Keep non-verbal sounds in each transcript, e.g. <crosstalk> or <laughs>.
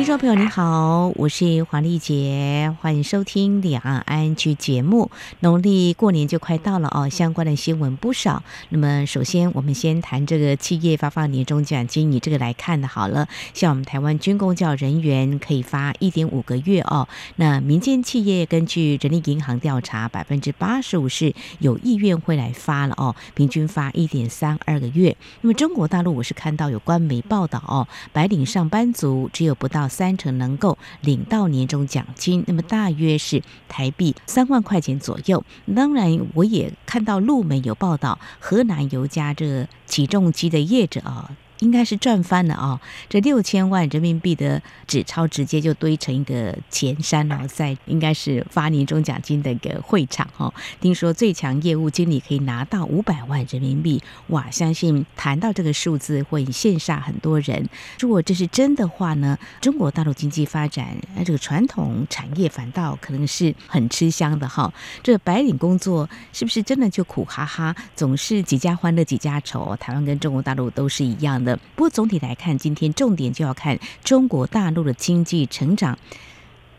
听众朋友，你好，我是黄丽杰，欢迎收听两岸安居节目。农历过年就快到了哦，相关的新闻不少。那么，首先我们先谈这个企业发放年终奖金，以这个来看的好了。像我们台湾军公教人员可以发一点五个月哦。那民间企业根据人力银行调查，百分之八十五是有意愿会来发了哦，平均发一点三二个月。那么中国大陆，我是看到有官媒报道哦，白领上班族只有不到。三成能够领到年终奖金，那么大约是台币三万块钱左右。当然，我也看到路媒有报道，河南有家这起重机的业者啊。应该是赚翻了啊！这六千万人民币的纸钞直接就堆成一个钱山哦，在应该是发年终奖金的一个会场哦。听说最强业务经理可以拿到五百万人民币，哇！相信谈到这个数字会羡煞很多人。如果这是真的话呢，中国大陆经济发展，这个传统产业反倒可能是很吃香的哈。这白领工作是不是真的就苦哈哈，总是几家欢乐几家愁？台湾跟中国大陆都是一样的。不过总体来看，今天重点就要看中国大陆的经济成长，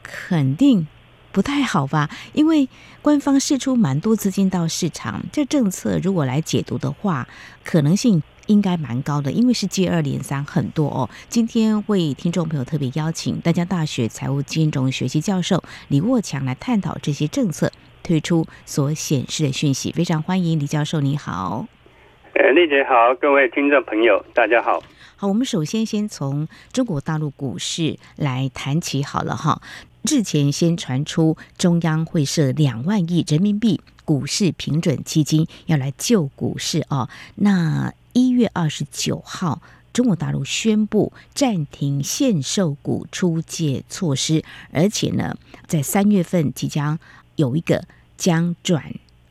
肯定不太好吧？因为官方释出蛮多资金到市场，这政策如果来解读的话，可能性应该蛮高的，因为是接二连三很多哦。今天为听众朋友特别邀请淡江大学财务金融学系教授李沃强来探讨这些政策推出所显示的讯息，非常欢迎李教授，你好。呃，丽姐好，各位听众朋友，大家好。好，我们首先先从中国大陆股市来谈起好了哈。日前先传出中央会设两万亿人民币股市平准基金，要来救股市哦。那一月二十九号，中国大陆宣布暂停限售股出借措施，而且呢，在三月份即将有一个将转。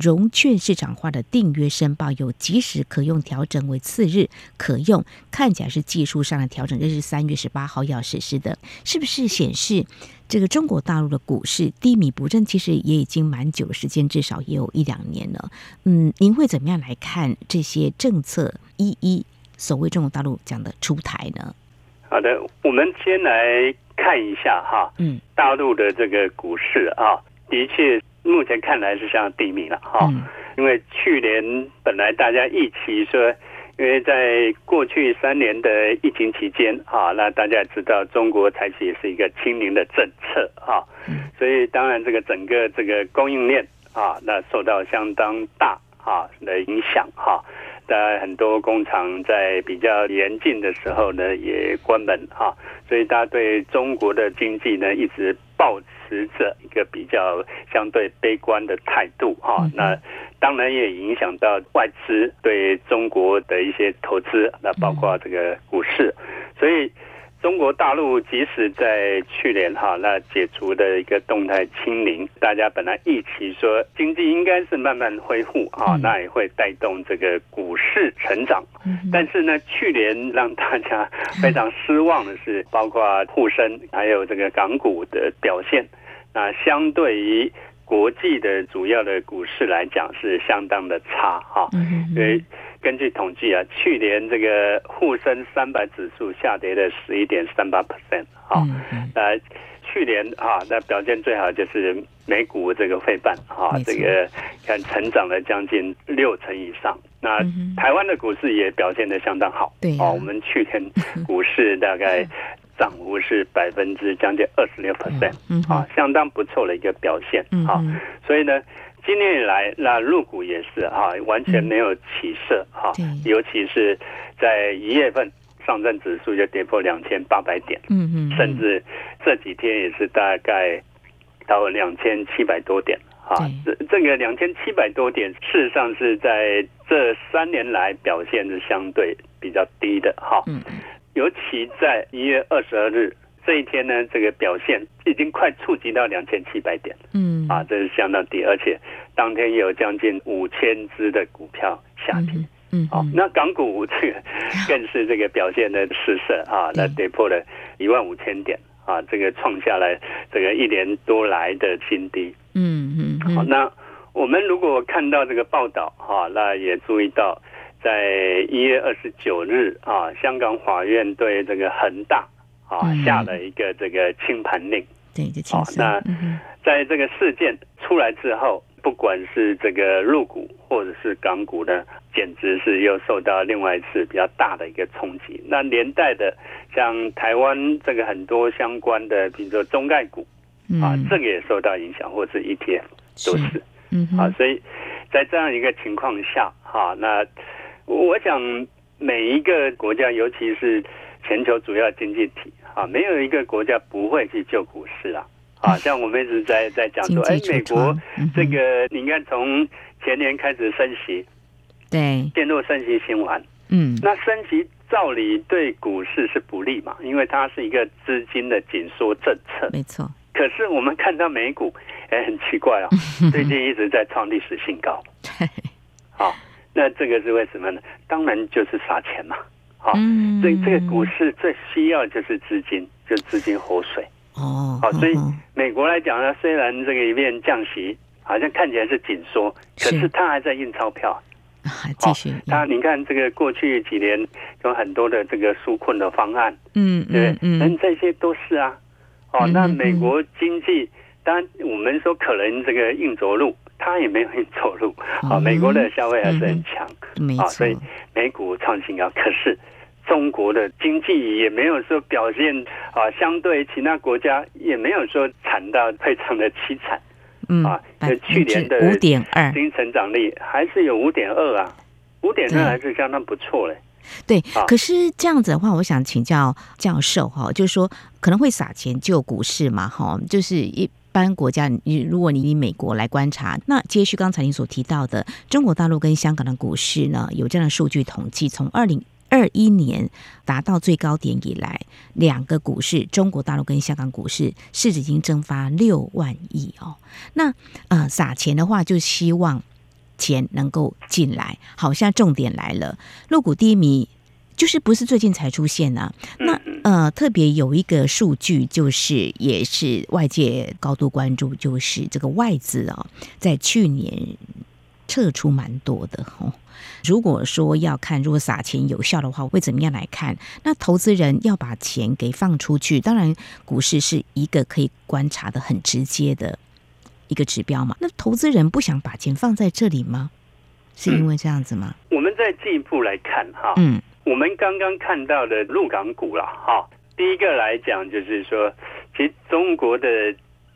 融券市场化的订约申报有即时可用调整为次日可用，看起来是技术上的调整，这是三月十八号要实施的，是不是显示这个中国大陆的股市低迷不振？其实也已经蛮久的时间，至少也有一两年了。嗯，您会怎么样来看这些政策一一所谓中国大陆讲的出台呢？好的，我们先来看一下哈，嗯，大陆的这个股市啊，的确。目前看来是相当低迷了哈，因为去年本来大家一起说，因为在过去三年的疫情期间啊，那大家也知道中国采取是一个清零的政策啊，所以当然这个整个这个供应链啊，那受到相当大啊的影响哈。当然很多工厂在比较严峻的时候呢也关门哈，所以大家对中国的经济呢一直抱。持着一个比较相对悲观的态度哈，那当然也影响到外资对中国的一些投资，那包括这个股市，所以中国大陆即使在去年哈，那解除的一个动态清零，大家本来预期说经济应该是慢慢恢复啊，那也会带动这个股市成长，但是呢，去年让大家非常失望的是，包括沪深还有这个港股的表现。那相对于国际的主要的股市来讲，是相当的差哈。因为根据统计啊，去年这个沪深三百指数下跌了十一点三八 percent 啊。那去年啊，那表现最好就是美股这个费半啊，这个看成长了将近六成以上。那台湾的股市也表现的相当好。对啊，我们去年股市大概。<laughs> 涨幅是百分之将近二十六 percent，啊，相当不错的一个表现，啊，所以呢，今年以来那入股也是哈，完全没有起色哈，尤其是在一月份，上证指数就跌破两千八百点，嗯嗯，甚至这几天也是大概到两千七百多点，啊，这这个两千七百多点，事实上是在这三年来表现是相对比较低的，哈。尤其在一月二十二日这一天呢，这个表现已经快触及到两千七百点，嗯，啊，这是相当低，而且当天有将近五千只的股票下跌，嗯，好，那港股这个 <laughs> 更是这个表现的失色啊，那跌破了一万五千点，啊，这个创下来这个一年多来的新低。嗯嗯，嗯，好，那我们如果看到这个报道哈，那也注意到，在一月二十九日啊，香港法院对这个恒大啊下了一个这个清盘令。对，就清盘。那在这个事件出来之后，不管是这个陆股或者是港股呢，简直是又受到另外一次比较大的一个冲击。那连带的，像台湾这个很多相关的，比如说中概股。啊，这个也受到影响，或者是 ETF 都是，是嗯，啊，所以在这样一个情况下，哈，那我想每一个国家，尤其是全球主要经济体，啊，没有一个国家不会去救股市啊，啊，像我们一直在在讲说，哎，美国这个，你看从前年开始升息，对，陷入升息循环，嗯，那升息照理对股市是不利嘛，因为它是一个资金的紧缩政策，没错。可是我们看到美股，哎，很奇怪啊，<laughs> 最近一直在创历史新高。<laughs> 好，那这个是为什么呢？当然就是撒钱嘛。好，所以这个股市最需要就是资金，就是资金活水。哦，好，所以美国来讲呢，虽然这个一面降息，好像看起来是紧缩，可是它还在印钞票。继续，它你看这个过去几年有很多的这个纾困的方案，嗯，对，嗯，这些都是啊。哦，那美国经济，当然我们说可能这个硬着陆，它也没有很走路。啊，美国的消费还是很强，啊，所以美股创新高。可是中国的经济也没有说表现啊，相对其他国家也没有说惨到非常的凄惨。嗯，啊，去年的五点二经济成长率还是有五点二啊，五点二还是相当不错嘞。对，可是这样子的话，我想请教教授哈，就是说可能会撒钱救股市嘛，哈，就是一一般国家，你如果你以美国来观察，那接续刚才你所提到的中国大陆跟香港的股市呢，有这样的数据统计，从二零二一年达到最高点以来，两个股市，中国大陆跟香港股市市值已经蒸发六万亿哦。那呃撒钱的话，就希望。钱能够进来，好，像重点来了，陆股低迷，就是不是最近才出现呢、啊？那呃，特别有一个数据，就是也是外界高度关注，就是这个外资啊，在去年撤出蛮多的哦。如果说要看，如果撒钱有效的话，会怎么样来看？那投资人要把钱给放出去，当然股市是一个可以观察的很直接的。一个指标嘛，那投资人不想把钱放在这里吗？是因为这样子吗？嗯、我们再进一步来看哈，嗯，我们刚刚看到的陆港股了哈。第一个来讲就是说，其实中国的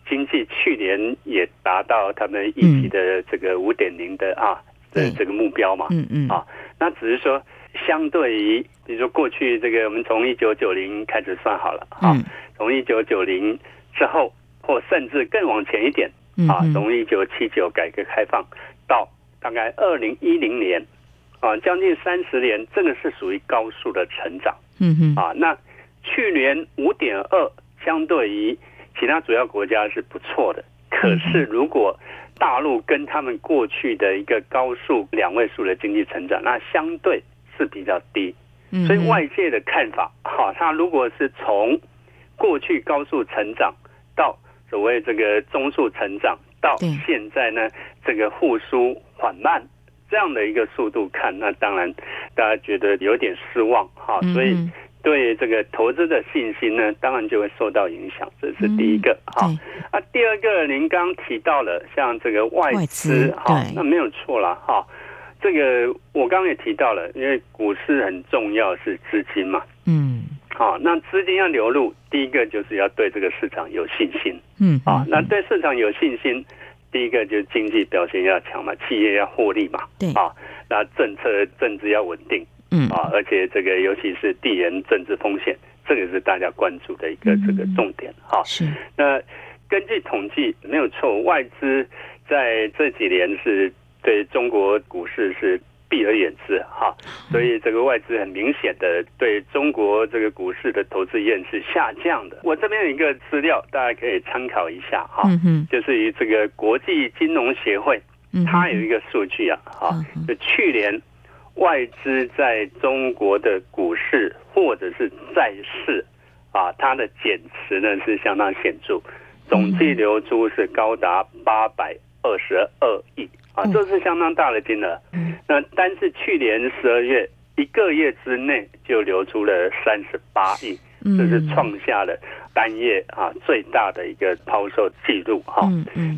经济去年也达到他们预期的这个五点零的啊的这个目标嘛，嗯嗯啊，那只是说相对于比如说过去这个我们从一九九零开始算好了啊，从一九九零之后或甚至更往前一点。啊，从一九七九改革开放到大概二零一零年，啊，将近三十年，这个是属于高速的成长。嗯哼，啊，那去年五点二，相对于其他主要国家是不错的。可是如果大陆跟他们过去的一个高速两位数的经济成长，那相对是比较低。所以外界的看法，哈，它如果是从过去高速成长到所谓这个中速成长到现在呢，这个复苏缓慢这样的一个速度看，那当然大家觉得有点失望哈，所以对这个投资的信心呢，当然就会受到影响，这是第一个哈。啊，第二个您刚提到了像这个外资哈，那没有错了哈。这个我刚刚也提到了，因为股市很重要是资金嘛，嗯。好，那资金要流入，第一个就是要对这个市场有信心。嗯，啊，那对市场有信心，第一个就是经济表现要强嘛，企业要获利嘛。对，啊，那政策政治要稳定。嗯，啊，而且这个尤其是地缘政治风险，这个是大家关注的一个这个重点。哈，是。那根据统计，没有错，外资在这几年是对中国股市是。避而远之哈，所以这个外资很明显的对中国这个股市的投资意愿是下降的。我这边有一个资料，大家可以参考一下哈，就是于这个国际金融协会，它有一个数据啊，哈，就去年外资在中国的股市或者是债市啊，它的减持呢是相当显著，总计流出是高达八百二十二亿啊，这是相当大的金额。那单是去年十二月一个月之内就流出了三十八亿，这是创下了单月啊最大的一个抛售记录哈。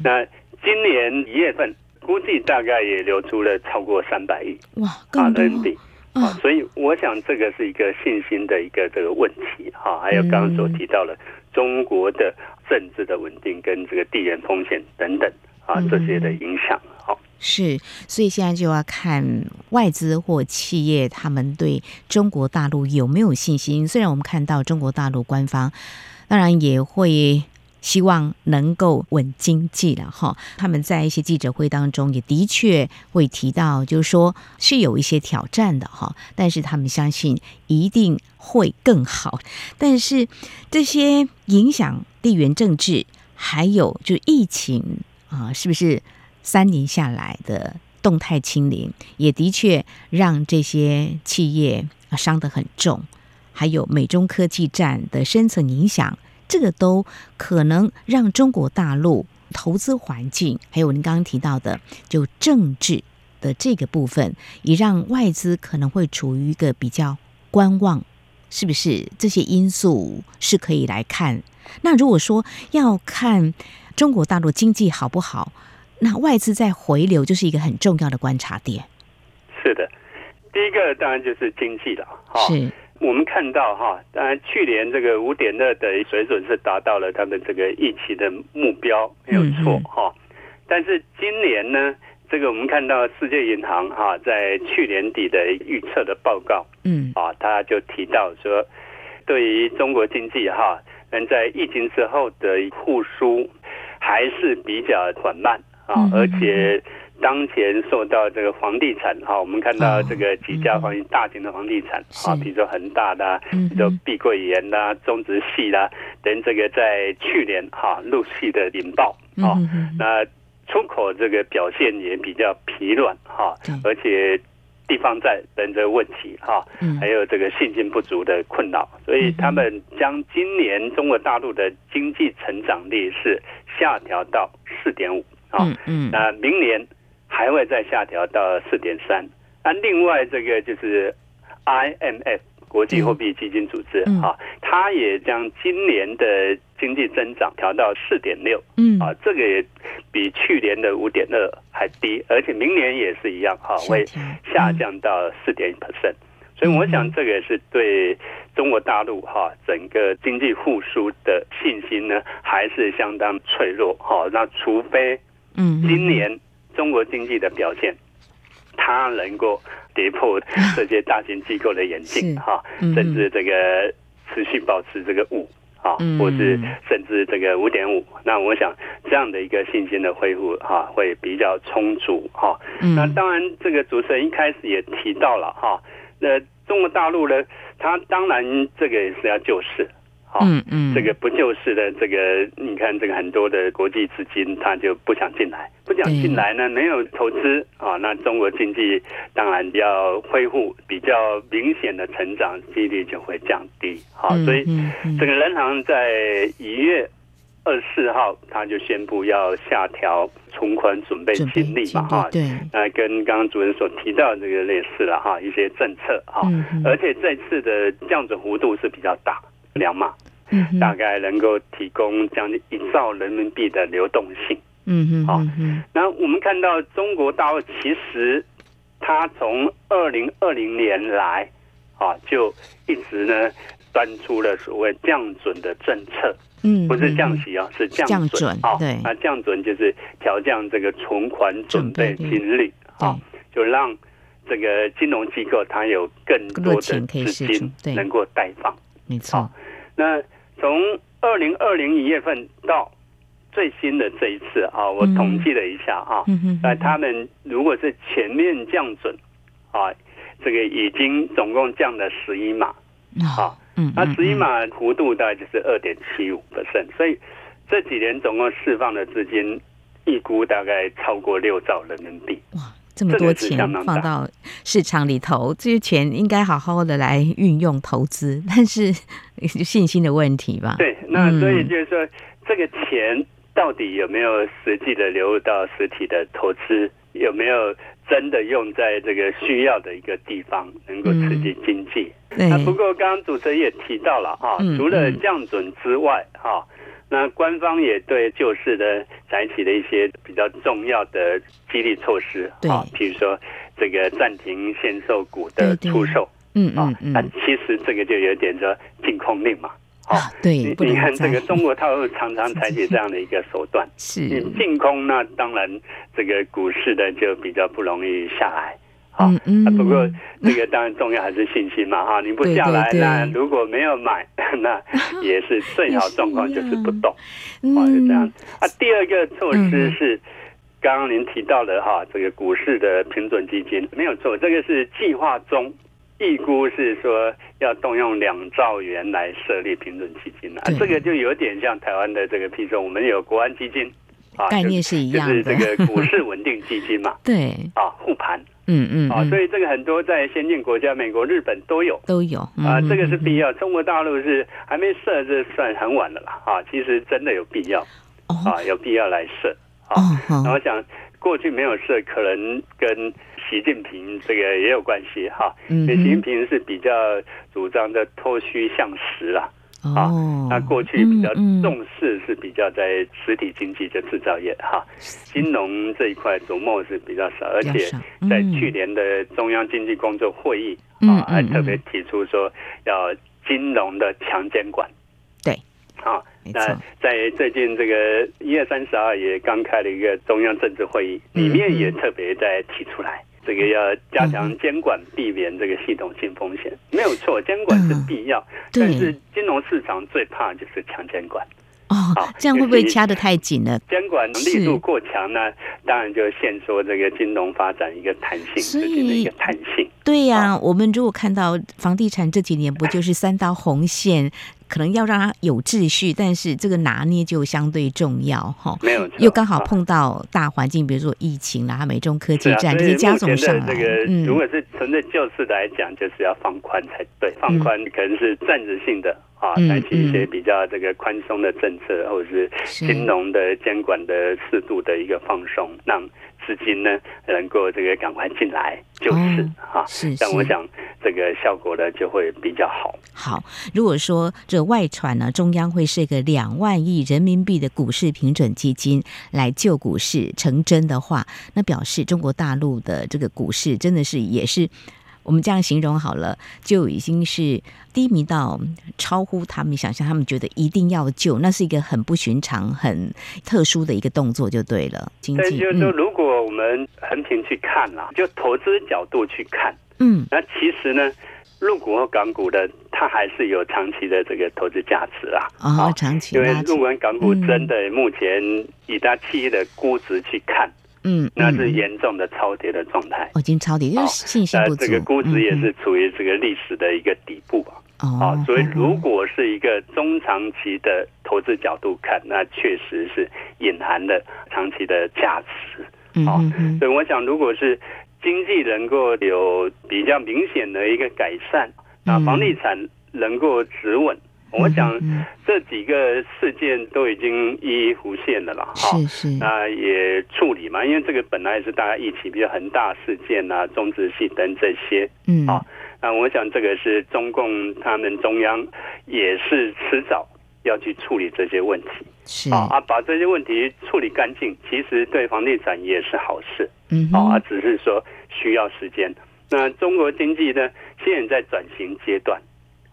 那今年一月份估计大概也流出了超过三百亿哇，更多。啊，所以我想这个是一个信心的一个这个问题哈，还有刚刚所提到了中国的政治的稳定跟这个地缘风险等等啊这些的影响。好，是，所以现在就要看外资或企业他们对中国大陆有没有信心。虽然我们看到中国大陆官方当然也会。希望能够稳经济了哈，他们在一些记者会当中也的确会提到，就是说是有一些挑战的哈，但是他们相信一定会更好。但是这些影响地缘政治，还有就疫情啊，是不是三年下来的动态清零，也的确让这些企业啊伤得很重，还有美中科技战的深层影响。这个都可能让中国大陆投资环境，还有您刚刚提到的就政治的这个部分，也让外资可能会处于一个比较观望，是不是？这些因素是可以来看。那如果说要看中国大陆经济好不好，那外资在回流就是一个很重要的观察点。是的，第一个当然就是经济了，哈。是。我们看到哈，当然去年这个五点二的水准是达到了他们这个预期的目标，没有错哈。但是今年呢，这个我们看到世界银行哈在去年底的预测的报告，嗯啊，他就提到说，对于中国经济哈，能在疫情之后的复苏还是比较缓慢啊，而且。当前受到这个房地产哈，我们看到这个几家房大型的房地产啊，比如说恒大的，比如说碧桂园啦、中植系啦，等这个在去年哈陆续的引爆啊，那出口这个表现也比较疲软哈，而且地方债等这个问题哈，还有这个信心不足的困扰，所以他们将今年中国大陆的经济成长率是下调到四点五啊，那明年。还会再下调到四点三。那另外这个就是 IMF 国际货币基金组织啊，它也将今年的经济增长调到四点六。嗯啊，这个也比去年的五点二还低，而且明年也是一样哈，会下降到四点一 percent。所以我想这个是对中国大陆哈整个经济复苏的信心呢，还是相当脆弱哈。那除非嗯今年。中国经济的表现，它能够跌破这些大型机构的眼镜哈，甚至这个持续保持这个五啊，或是甚至这个五点五。那我想这样的一个信心的恢复哈，会比较充足哈。那当然，这个主持人一开始也提到了哈，那中国大陆呢，它当然这个也是要救市。嗯嗯，这个不就是的这个，你看这个很多的国际资金，他就不想进来，不想进来呢，没有投资啊，那中国经济当然要恢复比较明显的成长几率就会降低。好，所以这个人行在一月二十四号他就宣布要下调存款准备金率嘛，哈，对，那跟刚刚主任所提到的这个类似了哈，一些政策哈，而且这次的降准幅度是比较大。两码，嗯大概能够提供将近一兆人民币的流动性。嗯嗯，好。那我们看到中国大陆其实它从二零二零年来啊，就一直呢端出了所谓降准的政策。嗯，不是降息啊，是降准啊。对，那降准就是调降这个存款准备金率啊，就让这个金融机构它有更多的资金能够贷放。没错。那从二零二零一月份到最新的这一次啊，我统计了一下啊，那他们如果是全面降准啊，这个已经总共降了十一码啊，那十一码幅度大概就是二点七五 percent，所以这几年总共释放的资金预估大概超过六兆人民币。这么多钱放到市场里头，这些钱应该好好的来运用投资，但是 <laughs> 信心的问题吧？对，那所以就是说，嗯、这个钱到底有没有实际的流入到实体的投资，有没有真的用在这个需要的一个地方，能够刺激经济？那、嗯、不过刚刚主持人也提到了啊，嗯、除了降准之外，哈。那官方也对救市的采取了一些比较重要的激励措施，啊，比如说这个暂停限售股的出售，嗯嗯嗯，那其实这个就有点说禁空令嘛，啊，对，你你看这个中国大陆常常采取这样的一个手段，是，你禁控，那当然这个股市的就比较不容易下来。嗯嗯，不过这个当然重要还是信心嘛哈，你不下来，那如果没有买，<laughs> 那也是 <laughs> 最好状况就是不动，啊是这样。啊，第二个措施是刚刚您提到的哈，这个股市的平准基金没有错，这个是计划中预估是说要动用两兆元来设立平准基金啊，这个就有点像台湾的这个，譬如说我们有国安基金啊，概念是一样的，就是这个股市稳定基金嘛，<laughs> 对，啊护盘。嗯嗯啊，所以这个很多在先进国家，美国、日本都有都有啊，这个是必要。中国大陆是还没设，这算很晚了啦啊。其实真的有必要啊，有必要来设啊。然后想过去没有设，可能跟习近平这个也有关系哈。嗯习近平是比较主张的脱虚向实啦。啊，那过去比较重视是比较在实体经济的制造业哈，金融这一块琢磨是比较少，而且在去年的中央经济工作会议啊，还特别提出说要金融的强监管。对，啊，那在最近这个一月三十二也刚开了一个中央政治会议，里面也特别在提出来。这个要加强监管，避免这个系统性风险，没有错，监管是必要，但是金融市场最怕就是强监管。哦，这样会不会掐得太紧了？监管力度过强呢，当然就限缩这个金融发展一个弹性，所以一个弹性。对呀，我们如果看到房地产这几年不就是三道红线？可能要让它有秩序，但是这个拿捏就相对重要哈。没有，又刚好碰到大环境，比如说疫情啦、美中科技战这些加总上来。这个如果是纯粹救市来讲，就是要放宽才对。放宽可能是暂时性的啊，采取一些比较这个宽松的政策，或者是金融的监管的适度的一个放松，让。资金呢，能够这个赶快进来救市哈，是，但我想这个效果呢就会比较好。好，如果说这外传呢，中央会设个两万亿人民币的股市平准基金来救股市成真的话，那表示中国大陆的这个股市真的是也是。我们这样形容好了，就已经是低迷到超乎他们想象，他们觉得一定要救，那是一个很不寻常、很特殊的一个动作，就对了。经济，就是说，如果我们横平去看啦，就投资角度去看，嗯，那其实呢，入股和港股的它还是有长期的这个投资价值啊。啊、哦，长期，因为入股港股真的目前以它企业的估值去看。嗯，那是严重的超跌的状态，已经超跌，因为信心不足。这个估值也是处于这个历史的一个底部啊。哦，所以如果是一个中长期的投资角度看，那确实是隐含了长期的价值。哦，所以我想，如果是经济能够有比较明显的一个改善，那房地产能够止稳。我想这几个事件都已经一一浮现了了哈，是是，那也处理嘛，因为这个本来是大家一起比较恒大事件啊、中植系等这些，嗯，啊，那我想这个是中共他们中央也是迟早要去处理这些问题，是。啊啊，把这些问题处理干净，其实对房地产也是好事，嗯，啊，只是说需要时间。那中国经济呢，现在在转型阶段。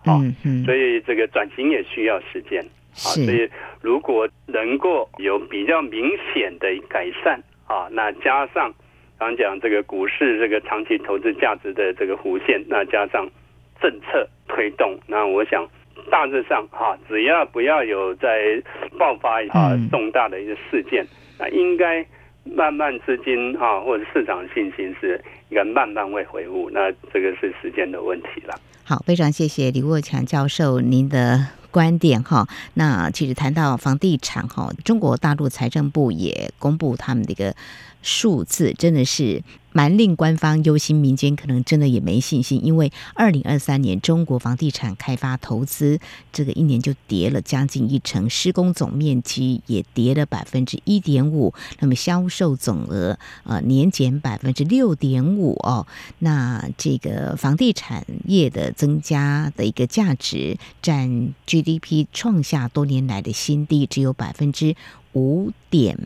嗯嗯，所以这个转型也需要时间啊。所以如果能够有比较明显的改善啊，那加上刚讲这个股市这个长期投资价值的这个弧线，那加上政策推动，那我想大致上哈，只要不要有在爆发啊重大的一个事件，那应该慢慢资金哈或者市场信心是应该慢慢会回复，那这个是时间的问题了。好，非常谢谢李国强教授您的观点哈。那其实谈到房地产哈，中国大陆财政部也公布他们的一个数字真的是蛮令官方忧心，民间可能真的也没信心。因为二零二三年中国房地产开发投资这个一年就跌了将近一成，施工总面积也跌了百分之一点五，那么销售总额呃年减百分之六点五哦。那这个房地产业的增加的一个价值占 GDP 创下多年来的新低，只有百分之五点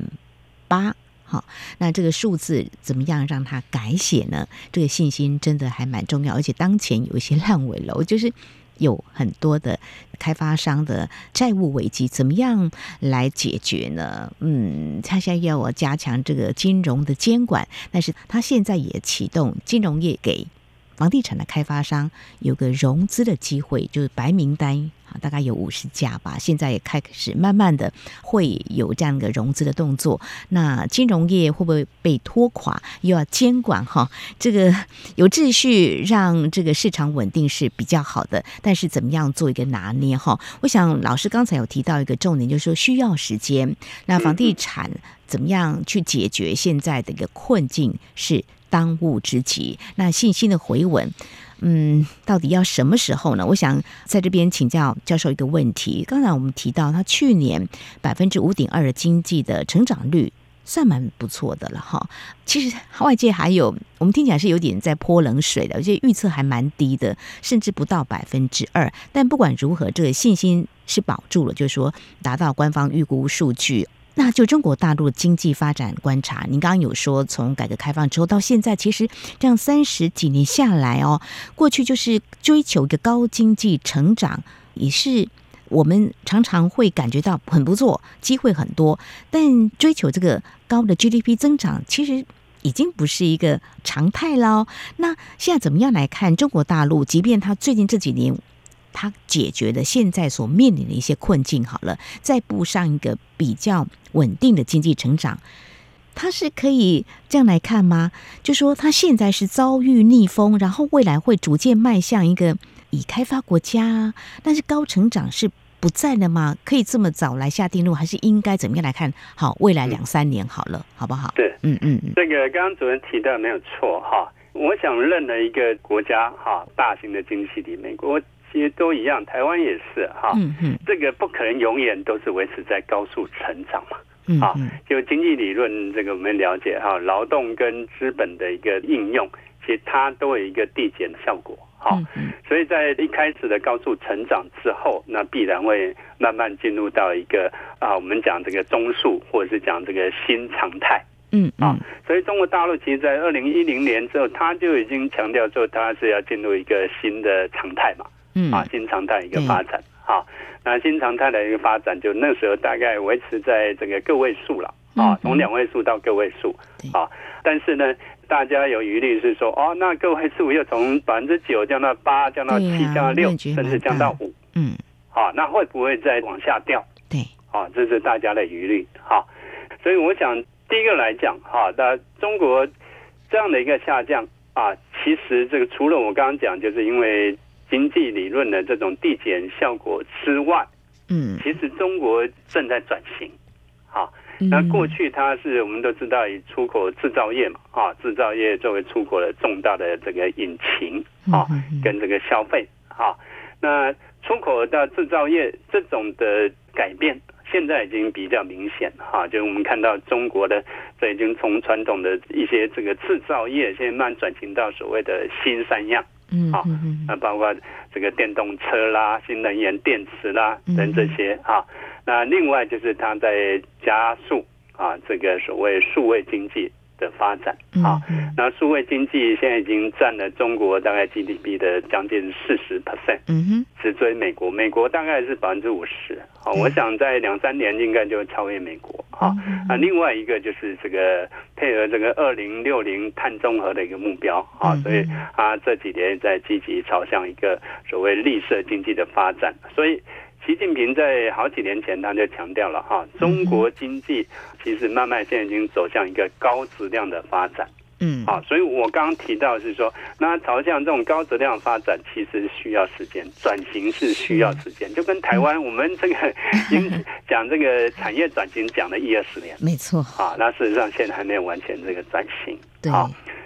八。好，那这个数字怎么样让它改写呢？这个信心真的还蛮重要，而且当前有一些烂尾楼，就是有很多的开发商的债务危机，怎么样来解决呢？嗯，他现在要我加强这个金融的监管，但是他现在也启动金融业给房地产的开发商有个融资的机会，就是白名单。大概有五十家吧，现在也开始慢慢的会有这样一个融资的动作。那金融业会不会被拖垮？又要监管哈，这个 <laughs> 有秩序让这个市场稳定是比较好的。但是怎么样做一个拿捏哈？我想老师刚才有提到一个重点，就是说需要时间。那房地产怎么样去解决现在的一个困境是当务之急。那信心的回稳。嗯，到底要什么时候呢？我想在这边请教教授一个问题。刚才我们提到，他去年百分之五点二的经济的成长率算蛮不错的了哈。其实外界还有我们听起来是有点在泼冷水的，而且预测还蛮低的，甚至不到百分之二。但不管如何，这个信心是保住了，就是说达到官方预估数据。那就中国大陆经济发展观察，您刚刚有说，从改革开放之后到现在，其实这样三十几年下来哦，过去就是追求一个高经济成长，也是我们常常会感觉到很不错，机会很多。但追求这个高的 GDP 增长，其实已经不是一个常态了。那现在怎么样来看中国大陆？即便它最近这几年，它解决了现在所面临的一些困境，好了，再步上一个比较稳定的经济成长，它是可以这样来看吗？就说它现在是遭遇逆风，然后未来会逐渐迈向一个已开发国家，但是高成长是不在了吗？可以这么早来下定论，还是应该怎么样来看？好，未来两三年好了，好不好？对，嗯嗯，这个刚刚主任提到没有错哈。我想任何一个国家哈，大型的经济体，美国。其实都一样，台湾也是哈，嗯嗯，这个不可能永远都是维持在高速成长嘛，嗯，啊，就经济理论这个我们了解哈，劳动跟资本的一个应用，其实它都有一个递减的效果，哈，所以在一开始的高速成长之后，那必然会慢慢进入到一个啊，我们讲这个中速，或者是讲这个新常态，嗯啊，所以中国大陆其实，在二零一零年之后，他就已经强调说，他是要进入一个新的常态嘛。嗯。啊，新常态一个发展，好，那新常态的一个发展，就那时候大概维持在这个个位数了，啊，从两位数到个位数，啊，但是呢，大家有疑虑是说，哦，那个位数又从百分之九降到八，降到七，降到六，甚至降到五，嗯，好，那会不会再往下掉？对，啊，这是大家的疑虑，好，所以我想第一个来讲，哈，那中国这样的一个下降啊，其实这个除了我刚刚讲，就是因为。经济理论的这种递减效果之外，嗯，其实中国正在转型，好，那过去它是我们都知道以出口制造业嘛，啊，制造业作为出口的重大的这个引擎，啊，跟这个消费，啊，那出口到制造业这种的改变，现在已经比较明显，哈，就是我们看到中国的这已经从传统的一些这个制造业，现在慢慢转型到所谓的新三样。嗯，好，那包括这个电动车啦、新能源电池啦等这些啊，那另外就是它在加速啊，这个所谓数位经济。的发展。啊，那数位经济现在已经占了中国大概 GDP 的将近四十 percent，嗯哼，直追美国，美国大概是百分之五十，好，我想在两三年应该就会超越美国。啊。那另外一个就是这个配合这个二零六零碳中和的一个目标。啊，所以它这几年在积极朝向一个所谓绿色经济的发展，所以。习近平在好几年前他就强调了哈，中国经济其实慢慢现在已经走向一个高质量的发展。嗯，好，所以我刚刚提到是说，那朝向这种高质量发展，其实需要时间，转型是需要时间，就跟台湾我们这个讲这个产业转型讲了一二十年，没错，啊，那事实上现在还没有完全这个转型，对，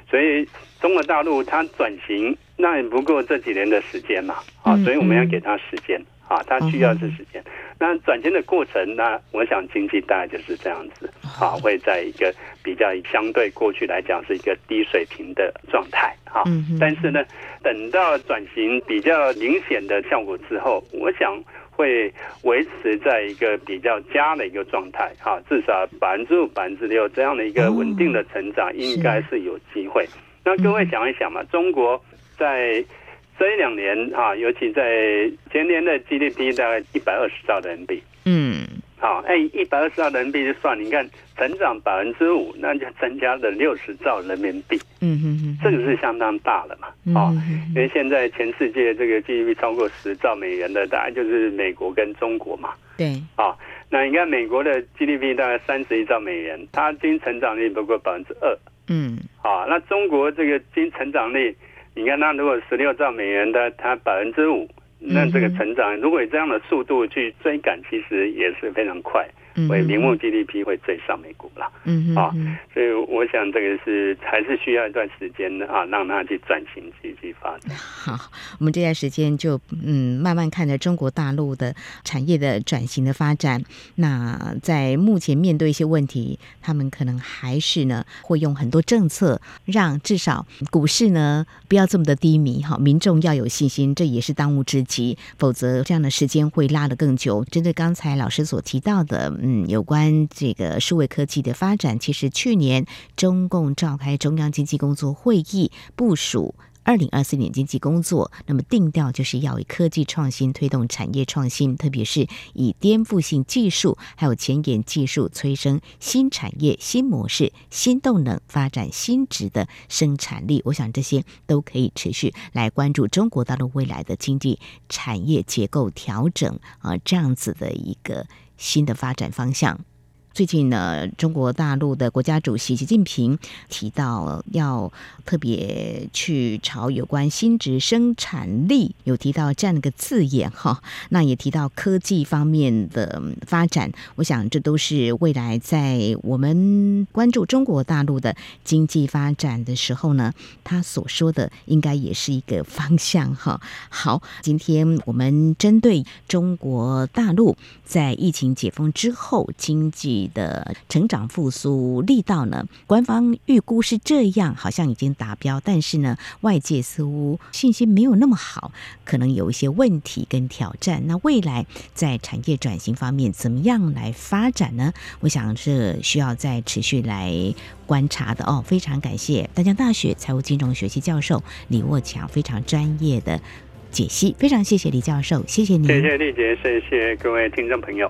所以中国大陆它转型那也不过这几年的时间嘛，啊，所以我们要给它时间。啊，它需要这时间。那转型的过程，那我想经济大概就是这样子，啊，会在一个比较相对过去来讲是一个低水平的状态，啊，但是呢，等到转型比较明显的效果之后，我想会维持在一个比较佳的一个状态，哈，至少百分之五、百分之六这样的一个稳定的成长，应该是有机会。那各位想一想嘛，中国在。这一两年啊，尤其在前年的 GDP 大概一百二十兆人民币。嗯，好，哎，一百二十兆人民币就算，你看成长百分之五，那就增加了六十兆人民币。嗯哼哼，这个是相当大的嘛。啊，因为现在全世界这个 GDP 超过十兆美元的，大概就是美国跟中国嘛。对。啊，那你看美国的 GDP 大概三十一兆美元，它经成长率不过百分之二。嗯。啊，那中国这个经成长率。你看，那如果十六兆美元的，它百分之五，那这个成长，如果以这样的速度去追赶，其实也是非常快。为名目 GDP 会追上美股了，嗯啊，所以我想这个是还是需要一段时间的啊，让它去转型继续发展。好，我们这段时间就嗯慢慢看着中国大陆的产业的转型的发展。那在目前面对一些问题，他们可能还是呢会用很多政策，让至少股市呢不要这么的低迷哈，民众要有信心，这也是当务之急，否则这样的时间会拉得更久。针对刚才老师所提到的。嗯，有关这个数位科技的发展，其实去年中共召开中央经济工作会议，部署二零二四年经济工作，那么定调就是要以科技创新推动产业创新，特别是以颠覆性技术还有前沿技术催生新产业、新模式、新动能，发展新质的生产力。我想这些都可以持续来关注中国大陆未来的经济产业结构调整啊，这样子的一个。新的发展方向。最近呢，中国大陆的国家主席习近平提到要特别去朝有关新质生产力，有提到这样的一个字眼哈。那也提到科技方面的发展，我想这都是未来在我们关注中国大陆的经济发展的时候呢，他所说的应该也是一个方向哈。好，今天我们针对中国大陆在疫情解封之后经济。的成长复苏力道呢？官方预估是这样，好像已经达标，但是呢，外界似乎信心没有那么好，可能有一些问题跟挑战。那未来在产业转型方面，怎么样来发展呢？我想是需要再持续来观察的哦。非常感谢大江大学财务金融学系教授李沃强非常专业的解析，非常谢谢李教授，谢谢您，谢谢丽姐，谢谢各位听众朋友。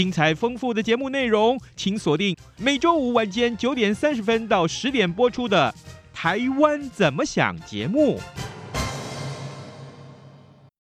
精彩丰富的节目内容，请锁定每周五晚间九点三十分到十点播出的《台湾怎么想》节目。